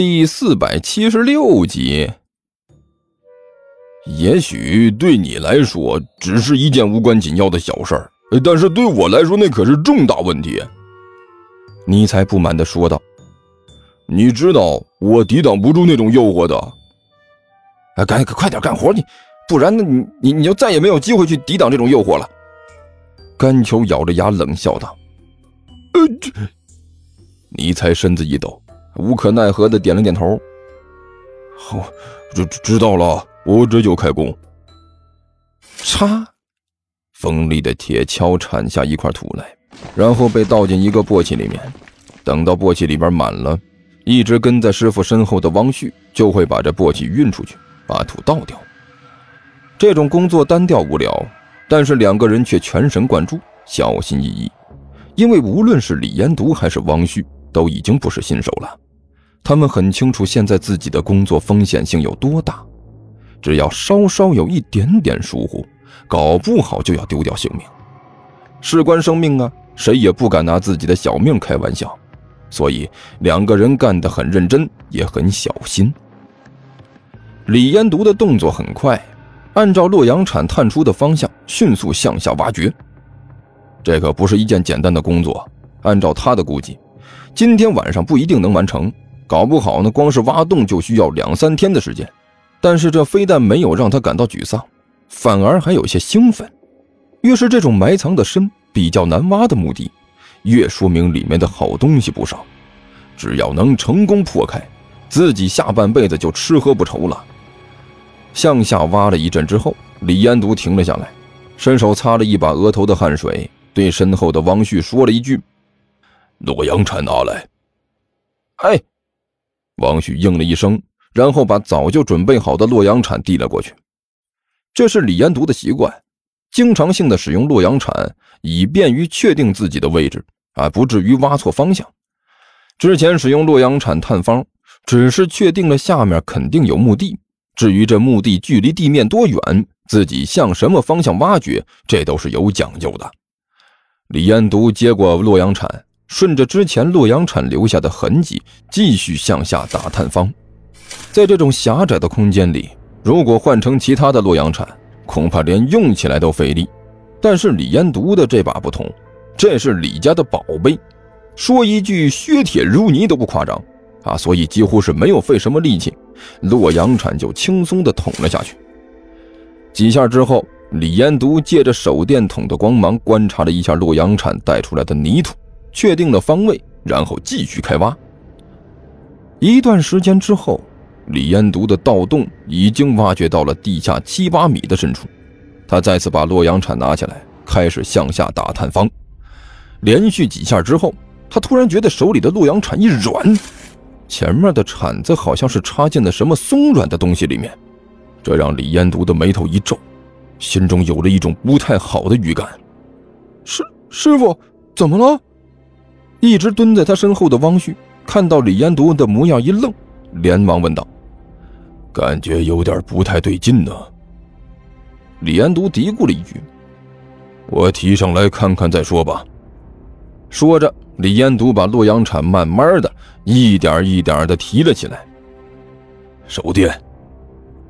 第四百七十六集。也许对你来说只是一件无关紧要的小事儿，但是对我来说那可是重大问题。尼才不满地说道：“你知道我抵挡不住那种诱惑的。哎，赶快点干活你，不然呢你你你就再也没有机会去抵挡这种诱惑了。”甘球咬着牙冷笑道：“呃，这。”尼才身子一抖。无可奈何的点了点头。好，知知道了，我这就开工。嚓，锋利的铁锹铲下一块土来，然后被倒进一个簸箕里面。等到簸箕里边满了，一直跟在师傅身后的汪旭就会把这簸箕运出去，把土倒掉。这种工作单调无聊，但是两个人却全神贯注，小心翼翼。因为无论是李延读还是汪旭，都已经不是新手了。他们很清楚现在自己的工作风险性有多大，只要稍稍有一点点疏忽，搞不好就要丢掉性命。事关生命啊，谁也不敢拿自己的小命开玩笑，所以两个人干得很认真，也很小心。李延独的动作很快，按照洛阳铲探出的方向迅速向下挖掘。这可不是一件简单的工作，按照他的估计，今天晚上不一定能完成。搞不好呢，光是挖洞就需要两三天的时间。但是这非但没有让他感到沮丧，反而还有些兴奋。越是这种埋藏的深、比较难挖的墓地，越说明里面的好东西不少。只要能成功破开，自己下半辈子就吃喝不愁了。向下挖了一阵之后，李延独停了下来，伸手擦了一把额头的汗水，对身后的汪旭说了一句：“洛阳铲拿来。”哎。王旭应了一声，然后把早就准备好的洛阳铲递了过去。这是李延独的习惯，经常性的使用洛阳铲，以便于确定自己的位置，啊，不至于挖错方向。之前使用洛阳铲探方，只是确定了下面肯定有墓地，至于这墓地距离地面多远，自己向什么方向挖掘，这都是有讲究的。李延独接过洛阳铲。顺着之前洛阳铲留下的痕迹，继续向下打探方。在这种狭窄的空间里，如果换成其他的洛阳铲，恐怕连用起来都费力。但是李延独的这把不同，这是李家的宝贝，说一句削铁如泥都不夸张啊！所以几乎是没有费什么力气，洛阳铲就轻松地捅了下去。几下之后，李延独借着手电筒的光芒观察了一下洛阳铲带出来的泥土。确定了方位，然后继续开挖。一段时间之后，李彦独的盗洞已经挖掘到了地下七八米的深处。他再次把洛阳铲拿起来，开始向下打探方。连续几下之后，他突然觉得手里的洛阳铲一软，前面的铲子好像是插进了什么松软的东西里面，这让李彦独的眉头一皱，心中有了一种不太好的预感。师师傅，怎么了？一直蹲在他身后的汪旭看到李延独的模样，一愣，连忙问道：“感觉有点不太对劲呢。”李延独嘀咕了一句：“我提上来看看再说吧。”说着，李延独把洛阳铲慢慢的一点一点的提了起来。手电，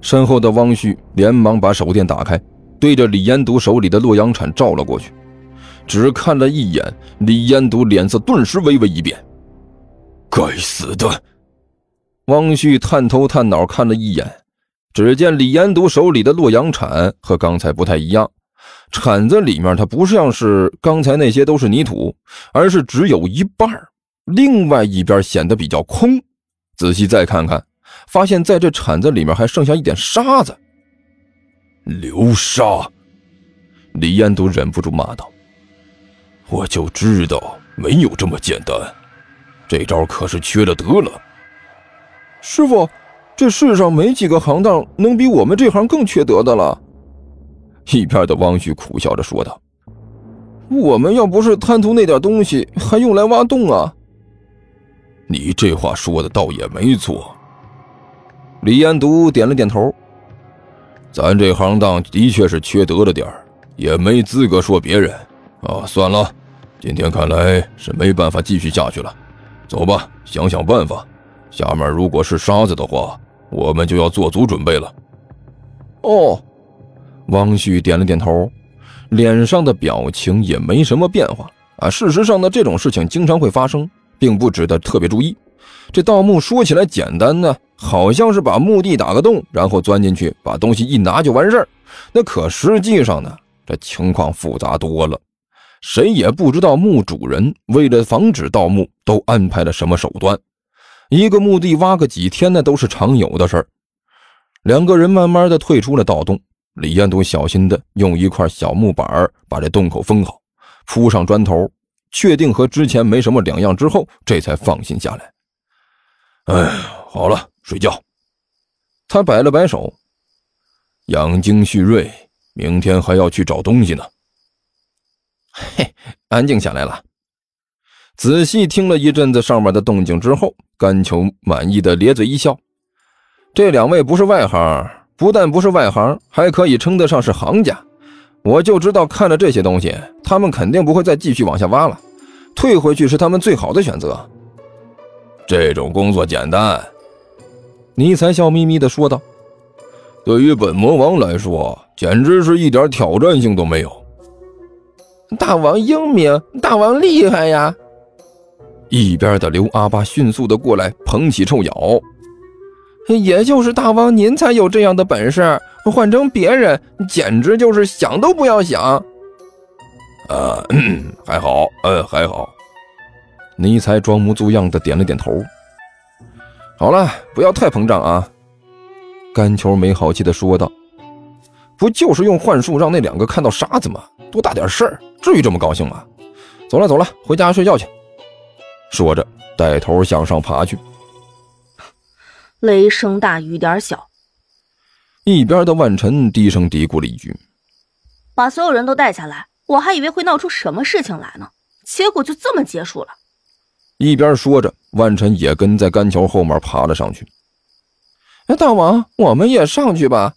身后的汪旭连忙把手电打开，对着李延独手里的洛阳铲照了过去。只看了一眼，李延独脸色顿时微微一变。该死的！汪旭探头探脑看了一眼，只见李延独手里的洛阳铲和刚才不太一样，铲子里面它不像是刚才那些都是泥土，而是只有一半另外一边显得比较空。仔细再看看，发现在这铲子里面还剩下一点沙子。流沙！李彦独忍不住骂道。我就知道没有这么简单，这招可是缺了德了。师傅，这世上没几个行当能比我们这行更缺德的了。一边的汪旭苦笑着说道：“我们要不是贪图那点东西，还用来挖洞啊？”你这话说的倒也没错。李彦独点了点头：“咱这行当的确是缺德了点也没资格说别人。啊，算了。今天看来是没办法继续下去了，走吧，想想办法，下面如果是沙子的话，我们就要做足准备了。哦，王旭点了点头，脸上的表情也没什么变化啊。事实上呢，这种事情经常会发生，并不值得特别注意。这盗墓说起来简单呢，好像是把墓地打个洞，然后钻进去，把东西一拿就完事儿。那可实际上呢，这情况复杂多了。谁也不知道墓主人为了防止盗墓都安排了什么手段。一个墓地挖个几天那都是常有的事儿。两个人慢慢的退出了盗洞，李彦都小心的用一块小木板把这洞口封好，铺上砖头，确定和之前没什么两样之后，这才放心下来。哎，好了，睡觉。他摆了摆手，养精蓄锐，明天还要去找东西呢。嘿，安静下来了。仔细听了一阵子上面的动静之后，甘球满意的咧嘴一笑。这两位不是外行，不但不是外行，还可以称得上是行家。我就知道，看了这些东西，他们肯定不会再继续往下挖了。退回去是他们最好的选择。这种工作简单，尼才笑眯眯地说道：“对于本魔王来说，简直是一点挑战性都没有。”大王英明，大王厉害呀！一边的刘阿巴迅速的过来捧起臭脚，也就是大王您才有这样的本事，换成别人简直就是想都不要想。啊，还好，呃，还好。尼才装模作样的点了点头。好了，不要太膨胀啊！甘球没好气的说道：“不就是用幻术让那两个看到沙子吗？多大点事儿！”至于这么高兴吗？走了走了，回家睡觉去。说着，带头向上爬去。雷声大雨点小。一边的万晨低声嘀咕了一句：“把所有人都带下来，我还以为会闹出什么事情来呢，结果就这么结束了。”一边说着，万晨也跟在干桥后面爬了上去。哎，大王，我们也上去吧。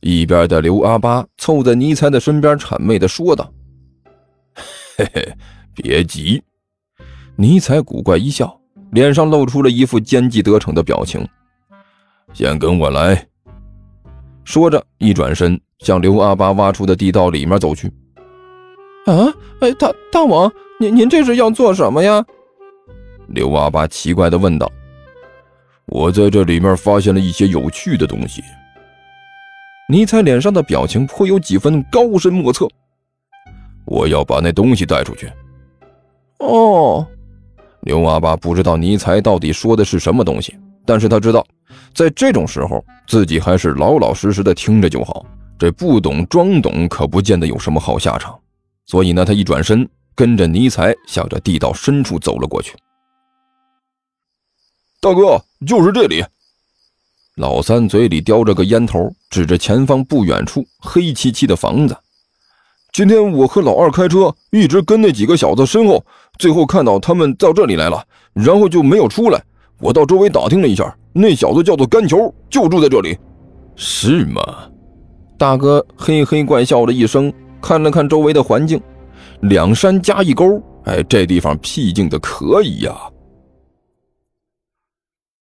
一边的刘阿八凑在尼才的身边，谄媚的说道。嘿嘿，别急。尼采古怪一笑，脸上露出了一副奸计得逞的表情。先跟我来。说着，一转身向刘阿八挖出的地道里面走去。啊，哎，大大王，您您这是要做什么呀？刘阿八奇怪的问道。我在这里面发现了一些有趣的东西。尼采脸上的表情颇有几分高深莫测。我要把那东西带出去。哦，刘阿八不知道尼才到底说的是什么东西，但是他知道，在这种时候，自己还是老老实实的听着就好。这不懂装懂，可不见得有什么好下场。所以呢，他一转身，跟着尼才向着地道深处走了过去。大哥，就是这里。老三嘴里叼着个烟头，指着前方不远处黑漆漆的房子。今天我和老二开车，一直跟那几个小子身后，最后看到他们到这里来了，然后就没有出来。我到周围打听了一下，那小子叫做甘球，就住在这里。是吗？大哥嘿嘿怪笑了一声，看了看周围的环境，两山加一沟，哎，这地方僻静的可以呀。